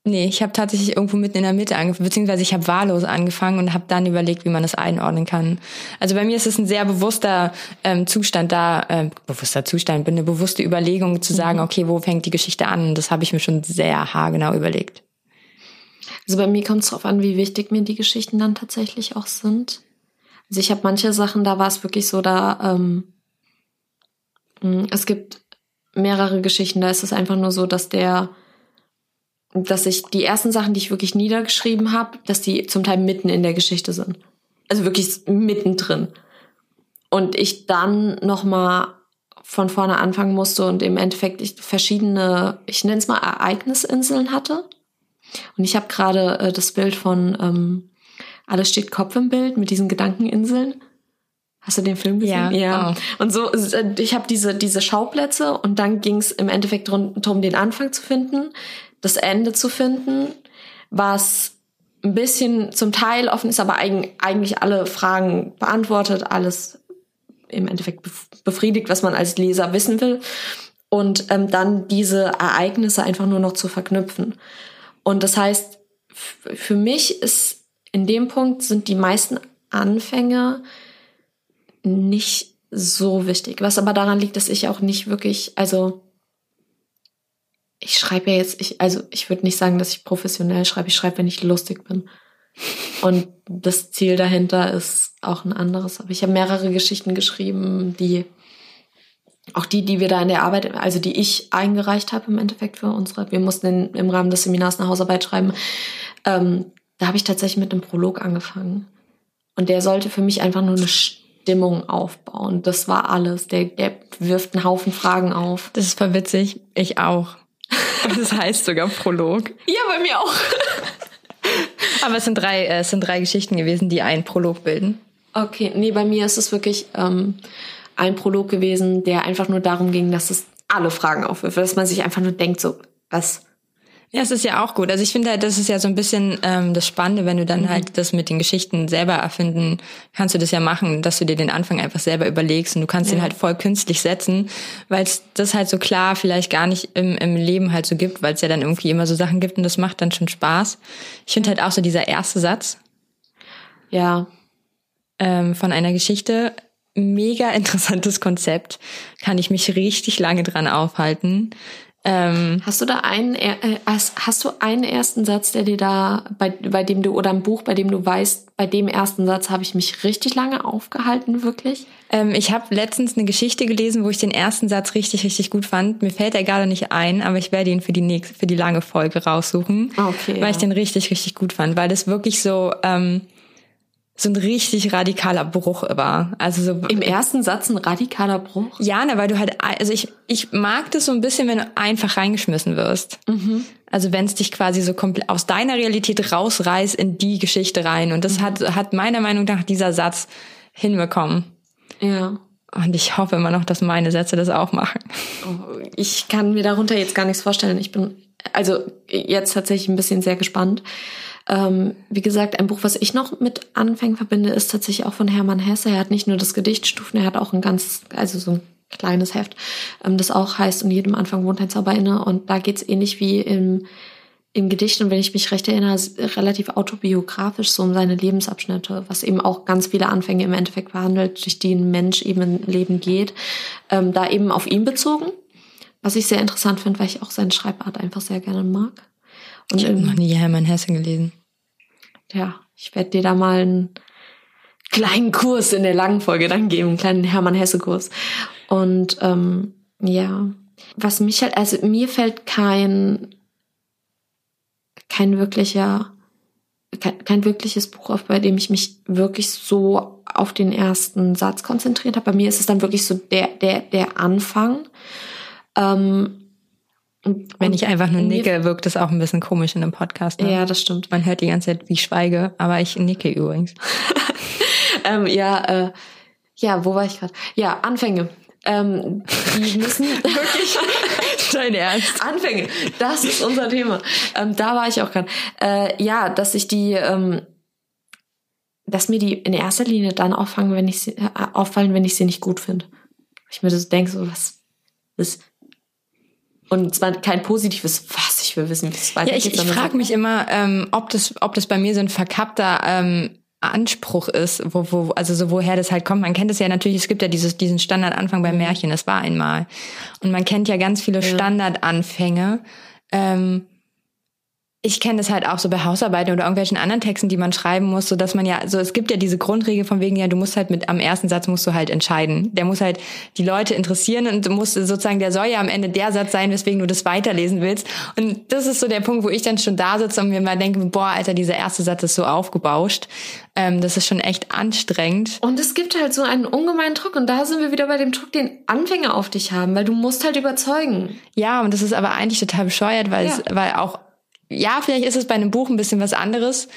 Speaker 2: Nee, ich habe tatsächlich irgendwo mitten in der Mitte angefangen, beziehungsweise ich habe wahllos angefangen und habe dann überlegt, wie man das einordnen kann. Also bei mir ist es ein sehr bewusster ähm, Zustand da, äh, bewusster Zustand, bin eine bewusste Überlegung zu sagen, mhm. okay, wo fängt die Geschichte an? Das habe ich mir schon sehr haargenau überlegt.
Speaker 1: Also bei mir kommt es darauf an, wie wichtig mir die Geschichten dann tatsächlich auch sind. Also ich habe manche Sachen, da war es wirklich so, da ähm, hm, es gibt mehrere Geschichten, da ist es einfach nur so, dass der dass ich die ersten Sachen, die ich wirklich niedergeschrieben habe, dass die zum Teil mitten in der Geschichte sind. Also wirklich mittendrin. Und ich dann noch mal von vorne anfangen musste und im Endeffekt ich verschiedene, ich nenne es mal Ereignisinseln hatte. Und ich habe gerade äh, das Bild von ähm, Alles steht Kopf im Bild mit diesen Gedankeninseln. Hast du den Film gesehen?
Speaker 2: Ja. ja.
Speaker 1: Oh. Und so, äh, ich habe diese, diese Schauplätze und dann ging es im Endeffekt darum, den Anfang zu finden, das Ende zu finden, was ein bisschen zum Teil offen ist, aber eigentlich alle Fragen beantwortet, alles im Endeffekt befriedigt, was man als Leser wissen will. Und ähm, dann diese Ereignisse einfach nur noch zu verknüpfen. Und das heißt, für mich ist in dem Punkt sind die meisten Anfänge nicht so wichtig. Was aber daran liegt, dass ich auch nicht wirklich, also ich schreibe ja jetzt, ich, also ich würde nicht sagen, dass ich professionell schreibe, ich schreibe, wenn ich lustig bin. Und das Ziel dahinter ist auch ein anderes. Aber ich habe mehrere Geschichten geschrieben, die auch die, die wir da in der Arbeit, also die ich eingereicht habe im Endeffekt für unsere, wir mussten in, im Rahmen des Seminars eine Hausarbeit schreiben. Ähm, da habe ich tatsächlich mit einem Prolog angefangen. Und der sollte für mich einfach nur eine Stimmung aufbauen. Das war alles. Der, der wirft einen Haufen Fragen auf.
Speaker 2: Das ist voll witzig. Ich auch. [laughs] Das heißt sogar Prolog.
Speaker 1: Ja, bei mir auch. [laughs]
Speaker 2: Aber es sind drei, äh, es sind drei Geschichten gewesen, die einen Prolog bilden.
Speaker 1: Okay, nee, bei mir ist es wirklich ähm, ein Prolog gewesen, der einfach nur darum ging, dass es alle Fragen aufwirft, dass man sich einfach nur denkt, so, was
Speaker 2: ja, es ist ja auch gut. Also ich finde halt, das ist ja so ein bisschen ähm, das Spannende, wenn du dann mhm. halt das mit den Geschichten selber erfinden, kannst du das ja machen, dass du dir den Anfang einfach selber überlegst und du kannst ja. den halt voll künstlich setzen, weil es das halt so klar vielleicht gar nicht im, im Leben halt so gibt, weil es ja dann irgendwie immer so Sachen gibt und das macht dann schon Spaß. Ich finde halt auch so dieser erste Satz.
Speaker 1: Ja.
Speaker 2: Ähm, von einer Geschichte, mega interessantes Konzept, kann ich mich richtig lange dran aufhalten Ähm,
Speaker 1: Hast du da einen, äh, hast, hast du einen ersten Satz, der dir da, bei, bei dem du, oder ein Buch, bei dem du weißt, bei dem ersten Satz habe ich mich richtig lange aufgehalten, wirklich?
Speaker 2: ähm, ich habe letztens eine Geschichte gelesen, wo ich den ersten Satz richtig, richtig gut fand. Mir fällt er gerade nicht ein, aber ich werde ihn für die nächste, für die lange Folge raussuchen,
Speaker 1: Okay,
Speaker 2: weil
Speaker 1: ja.
Speaker 2: ich den richtig, richtig gut fand, weil das wirklich so ähm, so ein richtig radikaler Bruch war. Also so
Speaker 1: Im ersten Satz ein radikaler Bruch?
Speaker 2: Ja, ne, weil du halt, also ich, ich mag das so ein bisschen, wenn du einfach reingeschmissen wirst. Also wenn es dich quasi so komplett aus deiner Realität rausreißt in die Geschichte rein. Und das hat, hat meiner Meinung nach dieser Satz hinbekommen.
Speaker 1: Ja.
Speaker 2: Und ich hoffe immer noch, dass meine Sätze das auch machen.
Speaker 1: Oh, Ich kann mir darunter jetzt gar nichts vorstellen. Ich bin also jetzt tatsächlich ein bisschen sehr gespannt. Ähm, wie gesagt, ein Buch, was ich noch mit Anfängen verbinde, ist tatsächlich auch von Hermann Hesse. Er hat nicht nur das Gedichtstufen, er hat auch ein ganz, also so ein kleines Heft, ähm, das auch heißt, in jedem Anfang wohnt ein Zauber inne. Und da geht's ähnlich wie im, im Gedicht, und wenn ich mich recht erinnere, relativ autobiografisch so um seine Lebensabschnitte, was eben auch ganz viele Anfänge im Endeffekt behandelt, durch die ein Mensch eben im Leben geht, ähm, da eben auf ihn bezogen. Was ich sehr interessant finde, weil ich auch seine Schreibart einfach sehr gerne mag. Und
Speaker 2: Ich habe noch nie Hermann Hesse gelesen.
Speaker 1: Ja, ich werde dir da mal einen kleinen Kurs in der langen Folge dann geben, einen kleinen Hermann Hesse Kurs. Und ähm, ja, was mich halt, also mir fällt kein kein wirklicher kein, kein wirkliches Buch auf, bei dem ich mich wirklich so auf den ersten Satz konzentriert habe. Bei mir ist es dann wirklich so der der der Anfang. Ähm, und-
Speaker 2: Wenn ich einfach nur nicke, wirkt das auch ein bisschen komisch in einem Podcast. Ne?
Speaker 1: Ja, das stimmt.
Speaker 2: Man hört die ganze Zeit, wie ich schweige, aber ich nicke übrigens. [laughs]
Speaker 1: ähm, ja, äh, ja, wo war ich gerade? Ja, Anfänge. Ähm, die müssen [laughs] wirklich
Speaker 2: Dein Ernst?
Speaker 1: Anfänge. Das ist unser Thema. Ähm, da war ich auch gerade. Äh, ja, dass ich die, ähm, dass mir die in erster Linie dann auffangen, wenn ich sie, äh, auffallen, wenn ich sie nicht gut finde. Ich mir das denke, so was, was und zwar kein positives, was ich will wissen, wie es
Speaker 2: Ja,
Speaker 1: weitergeht.
Speaker 2: ich, ich
Speaker 1: sondern
Speaker 2: frage
Speaker 1: so,
Speaker 2: mich immer, ähm, ob das, ob das bei mir so ein verkappter ähm, Anspruch ist, wo, wo, also so woher das halt kommt. Man kennt es ja natürlich, es gibt ja dieses, diesen Standardanfang beim Märchen, es war einmal. Und man kennt ja ganz viele Standardanfänge. Ähm, ich kenne das halt auch so bei Hausarbeiten oder irgendwelchen anderen Texten, die man schreiben muss, so dass man ja, so es gibt ja diese Grundregel von wegen, ja, du musst halt mit am ersten Satz musst du halt entscheiden. Der muss halt die Leute interessieren und du musst sozusagen, der soll ja am Ende der Satz sein, weswegen du das weiterlesen willst. Und das ist so der Punkt, wo ich dann schon da sitze und mir mal denke, boah, Alter, dieser erste Satz ist so aufgebauscht. Ähm, das ist schon echt anstrengend.
Speaker 1: Und es gibt halt so einen ungemeinen Druck. Und da sind wir wieder bei dem Druck, den Anfänger auf dich haben, weil du musst halt überzeugen.
Speaker 2: Ja, und das ist aber eigentlich total bescheuert, weil
Speaker 1: Ja.
Speaker 2: es, weil auch, ja, vielleicht ist es bei einem Buch ein bisschen was anderes.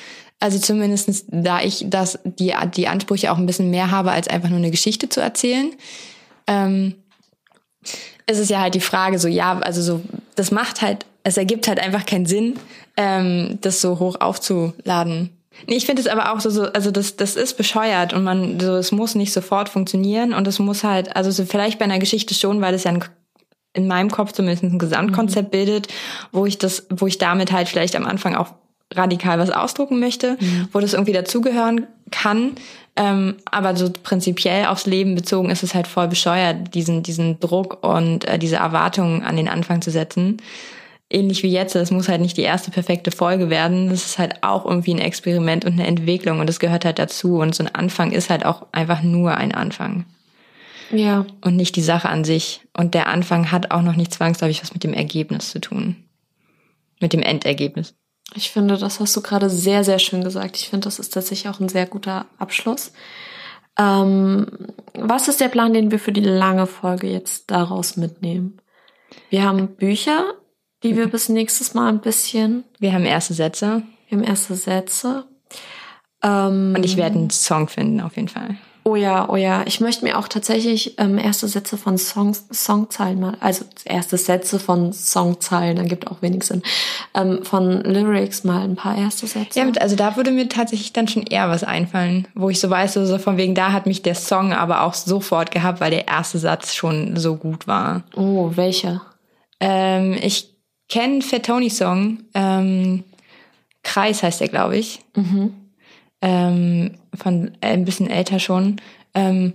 Speaker 2: Also zumindestens da ich das, die, die Ansprüche auch ein bisschen mehr habe, als einfach nur eine Geschichte zu erzählen. Ähm, ist es ja halt die Frage, so, ja, also so, das macht halt, es ergibt halt einfach keinen Sinn, ähm, das so hoch aufzuladen. Nee, ich finde es aber auch so, so, also das, das ist bescheuert und man, so, es muss nicht sofort funktionieren und es muss halt, also so vielleicht bei einer Geschichte schon, weil es ja ein in meinem Kopf zumindest ein Gesamtkonzept bildet, wo ich das, wo ich damit halt vielleicht am Anfang auch radikal was ausdrucken möchte, wo das irgendwie dazugehören kann. Ähm, aber so prinzipiell aufs Leben bezogen ist es halt voll bescheuert, diesen, diesen Druck und äh, diese Erwartungen an den Anfang zu setzen. Ähnlich wie jetzt, es muss halt nicht die erste perfekte Folge werden. Das ist halt auch irgendwie ein Experiment und eine Entwicklung und das gehört halt dazu. Und so ein Anfang ist halt auch einfach nur ein Anfang
Speaker 1: Ja.
Speaker 2: und nicht die Sache an sich. Und der Anfang hat auch noch nicht zwangsläufig was mit dem Ergebnis zu tun. Mit dem Endergebnis.
Speaker 1: Ich finde, das hast du gerade sehr, sehr schön gesagt. Ich finde, das ist tatsächlich auch ein sehr guter Abschluss. Ähm, was ist der Plan, den wir für die lange Folge jetzt daraus mitnehmen? Wir haben Bücher, die wir bis nächstes Mal ein bisschen,
Speaker 2: Wir haben erste Sätze
Speaker 1: wir haben erste Sätze. Ähm,
Speaker 2: und ich werde einen Song finden, auf jeden Fall.
Speaker 1: Oh ja, oh ja. Ich möchte mir auch tatsächlich ähm, erste Sätze von Songs, Songzeilen mal, also erste Sätze von Songzeilen, dann gibt auch wenig Sinn, ähm, von Lyrics mal ein paar erste Sätze.
Speaker 2: Ja, also da würde mir tatsächlich dann schon eher was einfallen, wo ich so weiß, so, so von wegen, da hat mich der Song aber auch sofort gehabt, weil der erste Satz schon so gut war.
Speaker 1: oh, welche?
Speaker 2: Ähm, ich kenne Fettoni Song, ähm, Kreis heißt der, glaube ich. Ähm, von äh, ein bisschen älter schon. Ähm,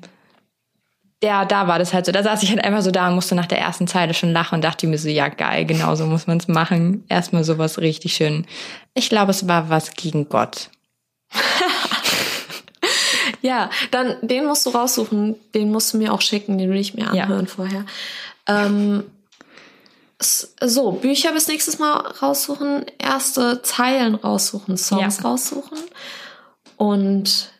Speaker 2: ja, da war das halt so. Da saß ich halt einfach so da und musste nach der ersten Zeile schon lachen und dachte mir so, ja geil, genau so muss man es machen. Erstmal sowas richtig schön. Ich glaube, es war was gegen Gott. [laughs]
Speaker 1: ja, dann den musst du raussuchen, den musst du mir auch schicken, den will ich mir anhören ja. vorher. Ähm, so, Bücher bis nächstes Mal raussuchen, erste Zeilen raussuchen, Songs ja. raussuchen. Und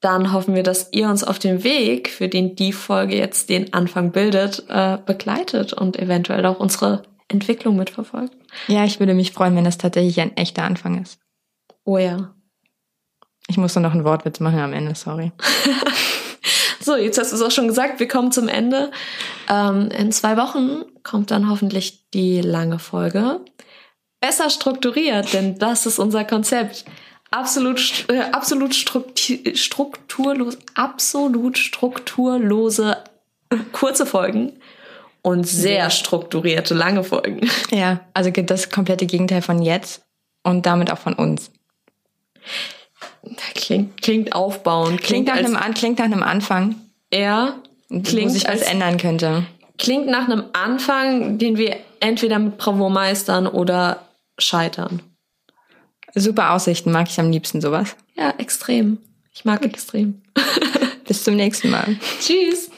Speaker 1: dann hoffen wir, dass ihr uns auf dem Weg, für den die Folge jetzt den Anfang bildet, äh, begleitet und eventuell auch unsere Entwicklung mitverfolgt.
Speaker 2: Ja, ich würde mich freuen, wenn das tatsächlich ein echter Anfang ist.
Speaker 1: Oh ja.
Speaker 2: Ich muss nur noch einen Wortwitz machen am Ende, sorry. [laughs]
Speaker 1: so, jetzt hast du es auch schon gesagt, wir kommen zum Ende. Ähm, in zwei Wochen kommt dann hoffentlich die lange Folge. Besser strukturiert, denn das ist unser Konzept absolut, äh, absolut strukturlos, absolut strukturlose kurze Folgen und sehr strukturierte lange Folgen. [laughs]
Speaker 2: Ja, also das komplette Gegenteil von jetzt und damit auch von uns.
Speaker 1: Klingt, klingt aufbauend.
Speaker 2: Klingt, klingt, nach einem, klingt nach einem Anfang.
Speaker 1: Ja.
Speaker 2: Klingt, wo sich was ändern könnte.
Speaker 1: Klingt nach einem Anfang, den wir entweder mit Bravour meistern oder scheitern.
Speaker 2: Super Aussichten, mag ich am liebsten sowas.
Speaker 1: Ja, extrem. Ich mag extrem.
Speaker 2: Bis zum nächsten Mal. [laughs]
Speaker 1: Tschüss.